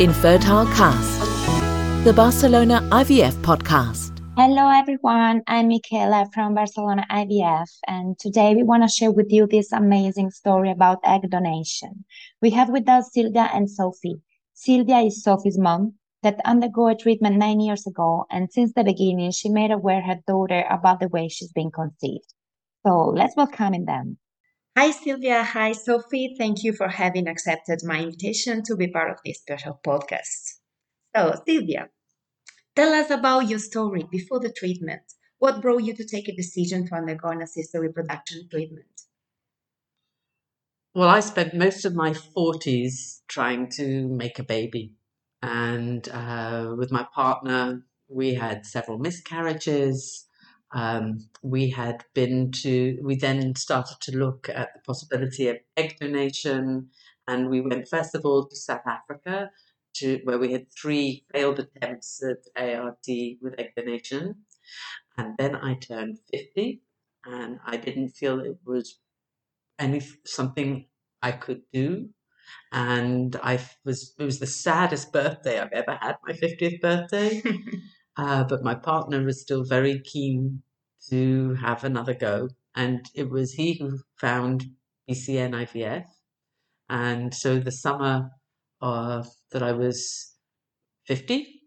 Infertile Cast, the Barcelona IVF podcast. Hello, everyone. I'm Michaela from Barcelona IVF, and today we want to share with you this amazing story about egg donation. We have with us Sylvia and Sophie. Sylvia is Sophie's mom that undergo a treatment nine years ago, and since the beginning, she made aware her daughter about the way she's been conceived. So let's welcome them. Hi, Sylvia. Hi, Sophie. Thank you for having accepted my invitation to be part of this special podcast. So, Sylvia, tell us about your story before the treatment. What brought you to take a decision to undergo an assisted reproduction treatment? Well, I spent most of my 40s trying to make a baby. And uh, with my partner, we had several miscarriages. Um, we had been to, we then started to look at the possibility of egg donation, and we went first of all to South Africa, to where we had three failed attempts at ART with egg donation, and then I turned fifty, and I didn't feel it was any something I could do, and I was it was the saddest birthday I've ever had, my fiftieth birthday. Uh, but my partner was still very keen to have another go. And it was he who found BCN IVF. And so the summer uh, that I was 50,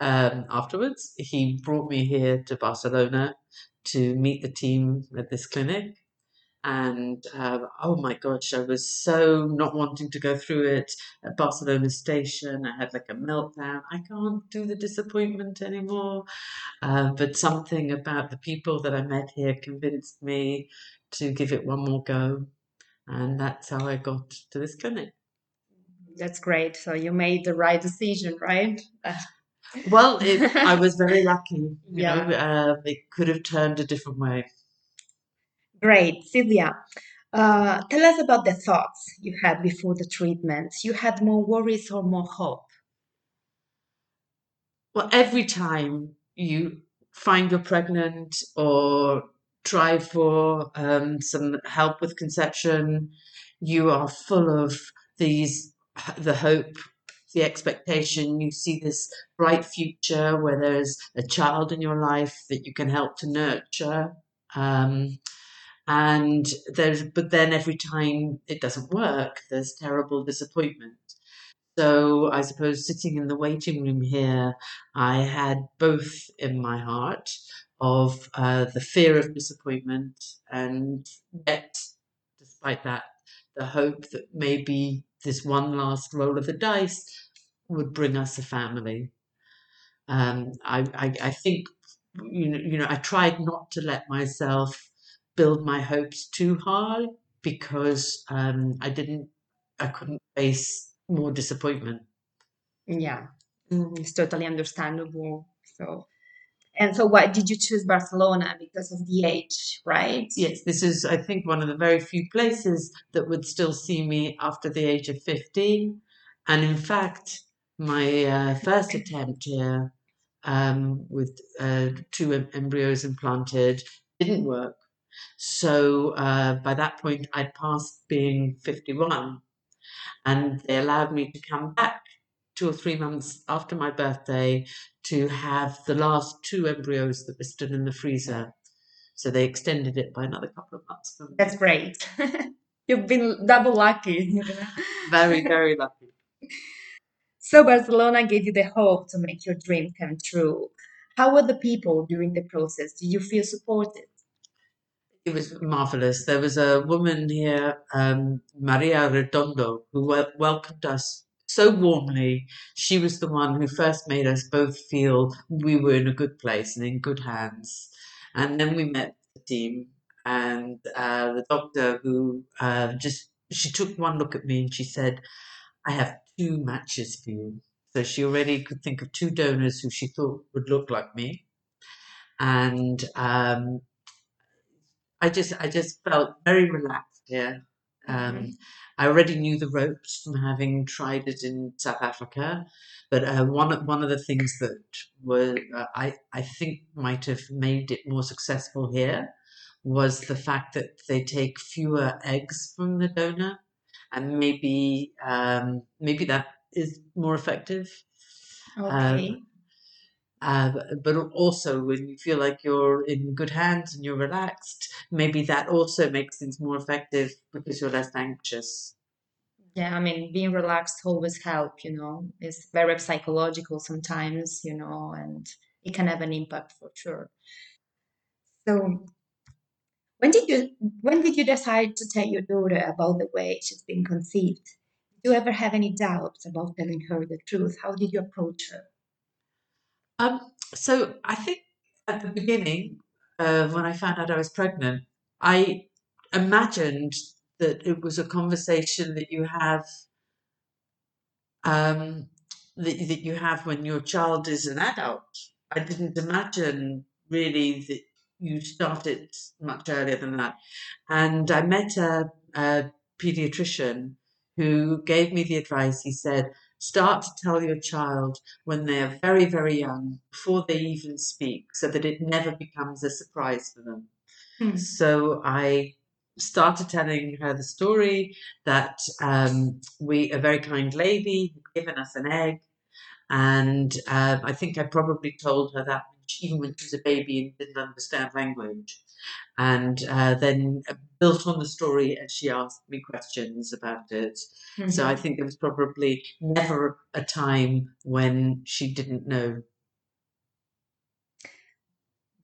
um, afterwards, he brought me here to Barcelona to meet the team at this clinic and uh, oh my gosh, I was so not wanting to go through it at Barcelona station. I had like a meltdown. I can't do the disappointment anymore. Uh, but something about the people that I met here convinced me to give it one more go. And that's how I got to this clinic. That's great. So you made the right decision, right? well, it, I was very lucky. yeah. Know, uh, it could have turned a different way. Great, Sylvia. Uh, tell us about the thoughts you had before the treatment. You had more worries or more hope? Well, every time you find you're pregnant or try for um, some help with conception, you are full of these the hope, the expectation. You see this bright future where there's a child in your life that you can help to nurture. Um, and there's but then every time it doesn't work there's terrible disappointment. So i suppose sitting in the waiting room here i had both in my heart of uh, the fear of disappointment and yet despite that the hope that maybe this one last roll of the dice would bring us a family. Um, I, I, I think you know, you know i tried not to let myself build my hopes too high because um, I didn't, I couldn't face more disappointment. Yeah, mm, it's totally understandable. So, and so, why did you choose Barcelona? Because of the age, right? Yes, this is, I think, one of the very few places that would still see me after the age of 15. And in fact, my uh, first attempt here um, with uh, two em- embryos implanted didn't work so uh, by that point, I'd passed being 51, and they allowed me to come back two or three months after my birthday to have the last two embryos that were still in the freezer. So they extended it by another couple of months. That's great. You've been double lucky. very, very lucky. So Barcelona gave you the hope to make your dream come true. How were the people during the process? Did you feel supported? It was marvelous. There was a woman here, um, Maria Redondo, who wel- welcomed us so warmly. She was the one who first made us both feel we were in a good place and in good hands. And then we met the team and uh, the doctor who uh, just she took one look at me and she said, "I have two matches for you." So she already could think of two donors who she thought would look like me, and um, I just I just felt very relaxed here. Um, mm-hmm. I already knew the ropes from having tried it in South Africa, but uh, one one of the things that were uh, I I think might have made it more successful here was the fact that they take fewer eggs from the donor, and maybe um, maybe that is more effective. Okay. But also, when you feel like you're in good hands and you're relaxed, maybe that also makes things more effective because you're less anxious. Yeah, I mean, being relaxed always help, you know. It's very psychological sometimes, you know, and it can have an impact for sure. So, when did you when did you decide to tell your daughter about the way she's been conceived? Did you ever have any doubts about telling her the truth? How did you approach her? Um, so I think at the beginning, when I found out I was pregnant, I imagined that it was a conversation that you have um, that, that you have when your child is an adult. I didn't imagine really that you started much earlier than that. And I met a, a pediatrician who gave me the advice. He said, start to tell your child when they are very, very young, before they even speak, so that it never becomes a surprise for them. Hmm. So I started telling her the story that um, we, a very kind lady, had given us an egg. And um, I think I probably told her that even when she was a baby and didn't understand language. And uh, then uh, built on the story, and she asked me questions about it. Mm-hmm. So I think there was probably never a time when she didn't know.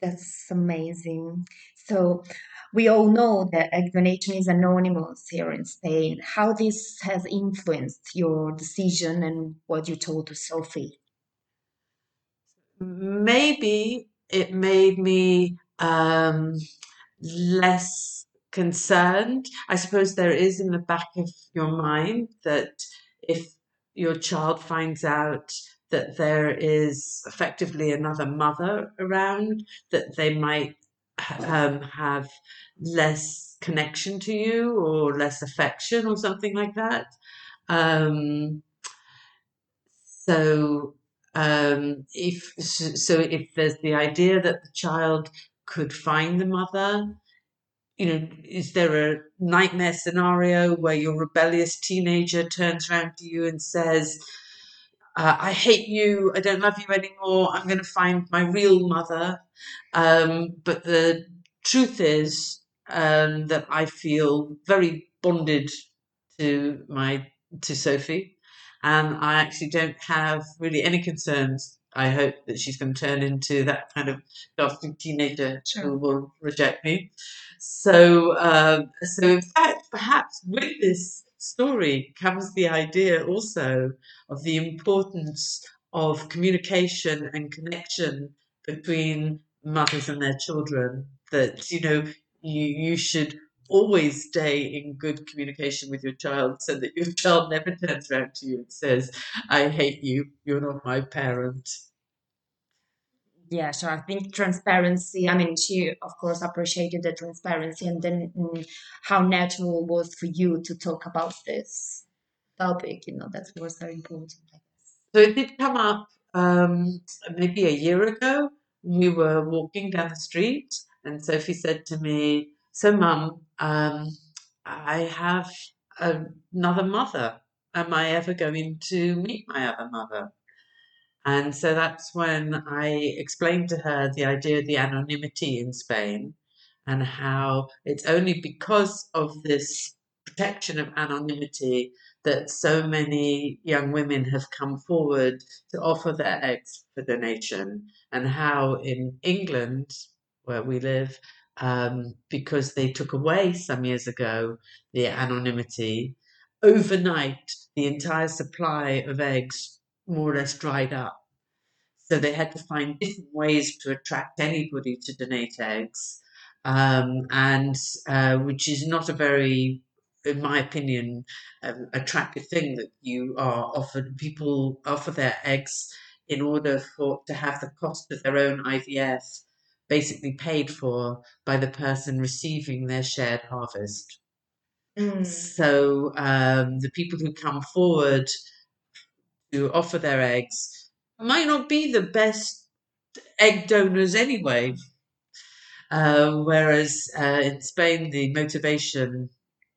That's amazing. So we all know that egg donation is anonymous here in Spain. How this has influenced your decision and what you told to Sophie? Maybe it made me um, less concerned. I suppose there is in the back of your mind that if your child finds out that there is effectively another mother around, that they might um, have less connection to you or less affection or something like that. Um, so um, if so, if there's the idea that the child could find the mother, you know, is there a nightmare scenario where your rebellious teenager turns around to you and says, uh, I hate you, I don't love you anymore, I'm going to find my real mother. Um, but the truth is um, that I feel very bonded to my to Sophie, and I actually don't have really any concerns. I hope that she's going to turn into that kind of dancing teenager Sure. who will reject me. So, um, so in fact, perhaps with this story comes the idea also of the importance of communication and connection between mothers and their children. That you know, you you should always stay in good communication with your child so that your child never turns around to you and says, I hate you, you're not my parent. Yeah, so I think transparency. I mean, she of course appreciated the transparency, and then mm, how natural it was for you to talk about this topic. You know, that was very important. So it did come up um, maybe a year ago. We were walking down the street, and Sophie said to me, So, Mum, um, I have another mother. Am I ever going to meet my other mother? And so that's when I explained to her the idea of the anonymity in Spain and how it's only because of this protection of anonymity that so many young women have come forward to offer their eggs for donation, and how in England, where we live, um, because they took away some years ago the anonymity, overnight the entire supply of eggs more or less dried up. So they had to find different ways to attract anybody to donate eggs, um, and uh, which is not a very, in my opinion, um, attractive thing that you are offered. People offer their eggs in order for to have the cost of their own IVF basically paid for by the person receiving their shared harvest. Mm. So um, the people who come forward to offer their eggs might not be the best egg donors anyway. Uh, whereas uh, in Spain, the motivation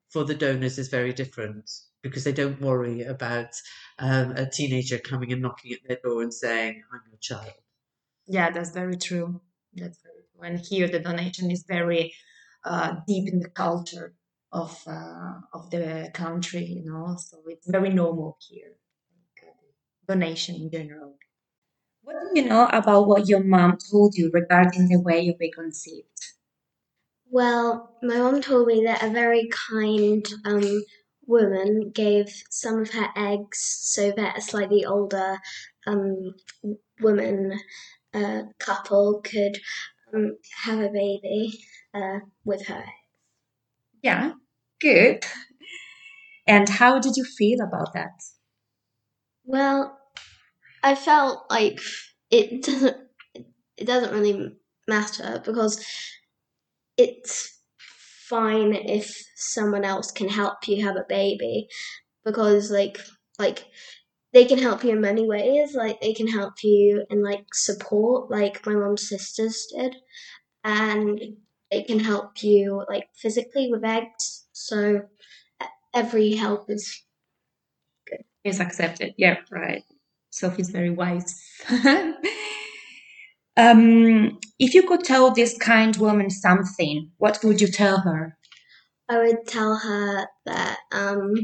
for the donors is very different. because they don't worry about um, a teenager coming and knocking at their door and saying, I'm your child. Yeah, that's very true. That's. And here the donation is very uh, deep in the culture of uh, of the country, you know. So it's very normal here. Donation in general. What do you know about what your mom told you regarding the way you were conceived? Well, my mom told me that a very kind um, woman gave some of her eggs so that a slightly older um, woman uh, couple could um, have a baby uh, with her. Yeah, good. And how did you feel about that? Well, I felt like it doesn't it doesn't really matter because it's fine if someone else can help you have a baby because like like they can help you in many ways like they can help you in like support like my mom's sisters did and they can help you like physically with eggs so every help is good. Is accepted. Yeah, right. Sophie's very wise. um, if you could tell this kind woman something, what would you tell her? I would tell her that um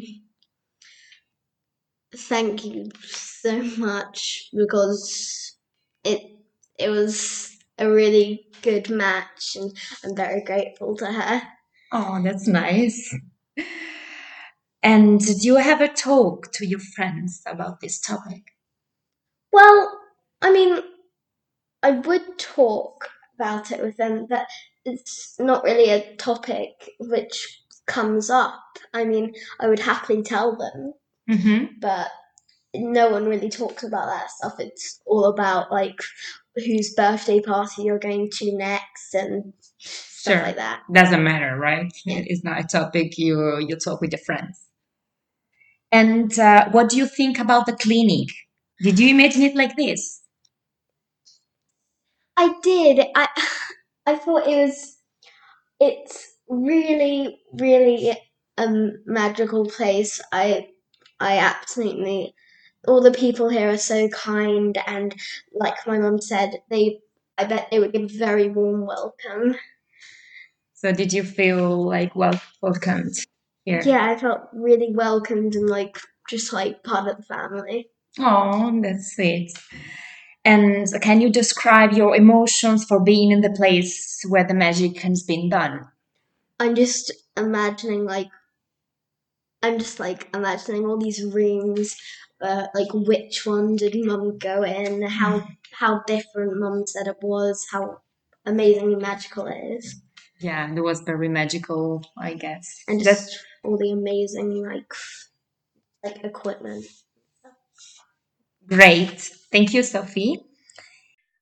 thank you so much because it it was a really good match and I'm very grateful to her. Oh, that's nice. And do you ever talk to your friends about this topic? Well, I mean, I would talk about it with them, but it's not really a topic which comes up. I mean, I would happily tell them, Mm-hmm. but no one really talks about that stuff. It's all about like whose birthday party you're going to next and stuff Sure. like that. Doesn't matter, right? Yeah. It's not a topic you you talk with your friends. And uh, what do you think about the clinic? Did you imagine it like this? I did. I I thought it was it's really really a magical place. I I absolutely all the people here are so kind and like my mum said they I bet they would give a very warm welcome. So did you feel like well welcomed here? Yeah, I felt really welcomed and like just like part of the family. Oh, that's sweet. And can you describe your emotions for being in the place where the magic has been done? I'm just imagining like I'm just like imagining all these rooms, uh, like which one did mum go in, how how different mum said it was, how amazingly magical it is, Yeah, it was very magical, I guess. and That's just all the amazing like like equipment. Great. Thank you, Sophie.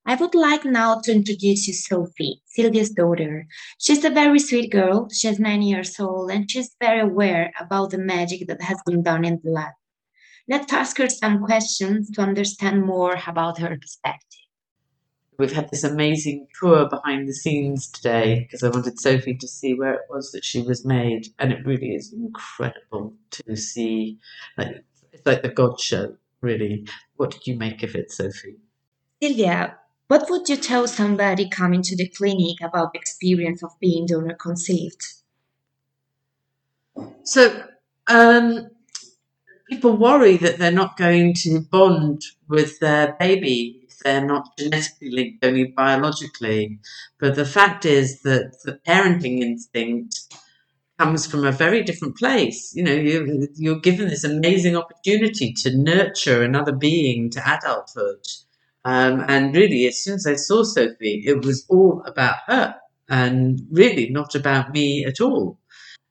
I would like now to introduce you Sophie, Sylvia's daughter. She's a very sweet girl. She's nine years old and she's very aware about the magic that has been done in the lab. Let's ask her some questions to understand more about her perspective. We've had this amazing tour behind the scenes today because I wanted Sophie to see where it was that she was made, and it really is incredible to see. Like it's like the God show, really. What did you make of it, Sophie? Sylvia, what would you tell somebody coming to the clinic about the experience of being donor conceived? So, um, people worry that they're not going to bond with their baby if they're not genetically linked, only biologically. But the fact is that the parenting instinct comes from a very different place. You know, you, you're given this amazing opportunity to nurture another being to adulthood. Um, and really, as soon as I saw Sophie, it was all about her and really not about me at all.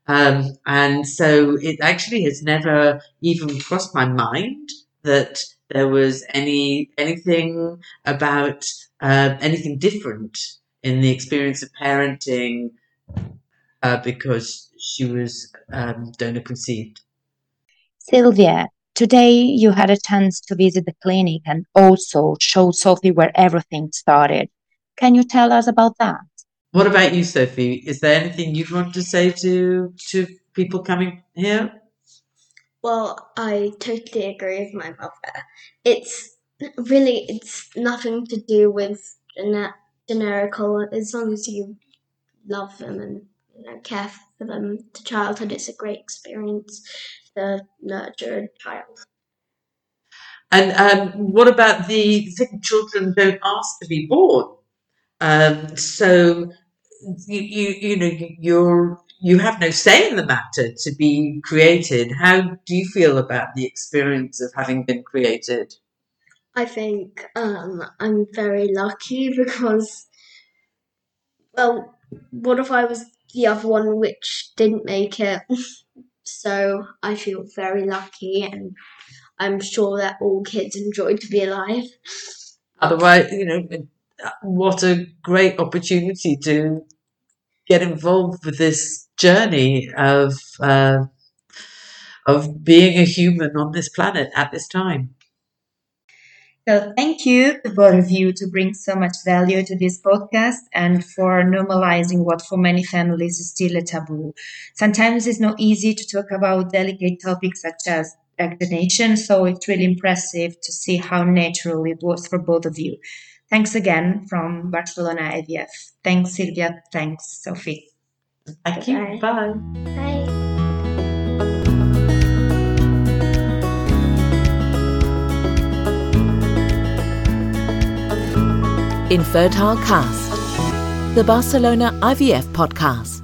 Um, and so it actually has never even crossed my mind that there was any anything about uh, anything different in the experience of parenting uh, because she was um, donor conceived. Sylvia, today you had a chance to visit the clinic and also show Sophie where everything started. Can you tell us about that? What about you, Sophie? Is there anything you'd want to say to to people coming here? Well, I totally agree with my mother. It's really it's nothing to do with gener- generical as long as you love them and you know, care for them to childhood is a great experience to nurture a child. And um, what about the thing children don't ask to be born? Um, so you, you you know you're you have no say in the matter to be created. How do you feel about the experience of having been created? I think um, I'm very lucky because, well, what if I was the other one which didn't make it? so I feel very lucky, and I'm sure that all kids enjoy to be alive. Otherwise, you know, what a great opportunity to get involved with this journey of uh, of being a human on this planet at this time. So thank you to both of you to bring so much value to this podcast and for normalizing what for many families is still a taboo. Sometimes it's not easy to talk about delicate topics such as egg donation, so it's really impressive to see how natural it was for both of you. Thanks again from Barcelona IVF. Thanks, Sylvia. Thanks, Sophie. Thank you. Bye. Bye. Bye. Infertile Cast, the Barcelona IVF podcast.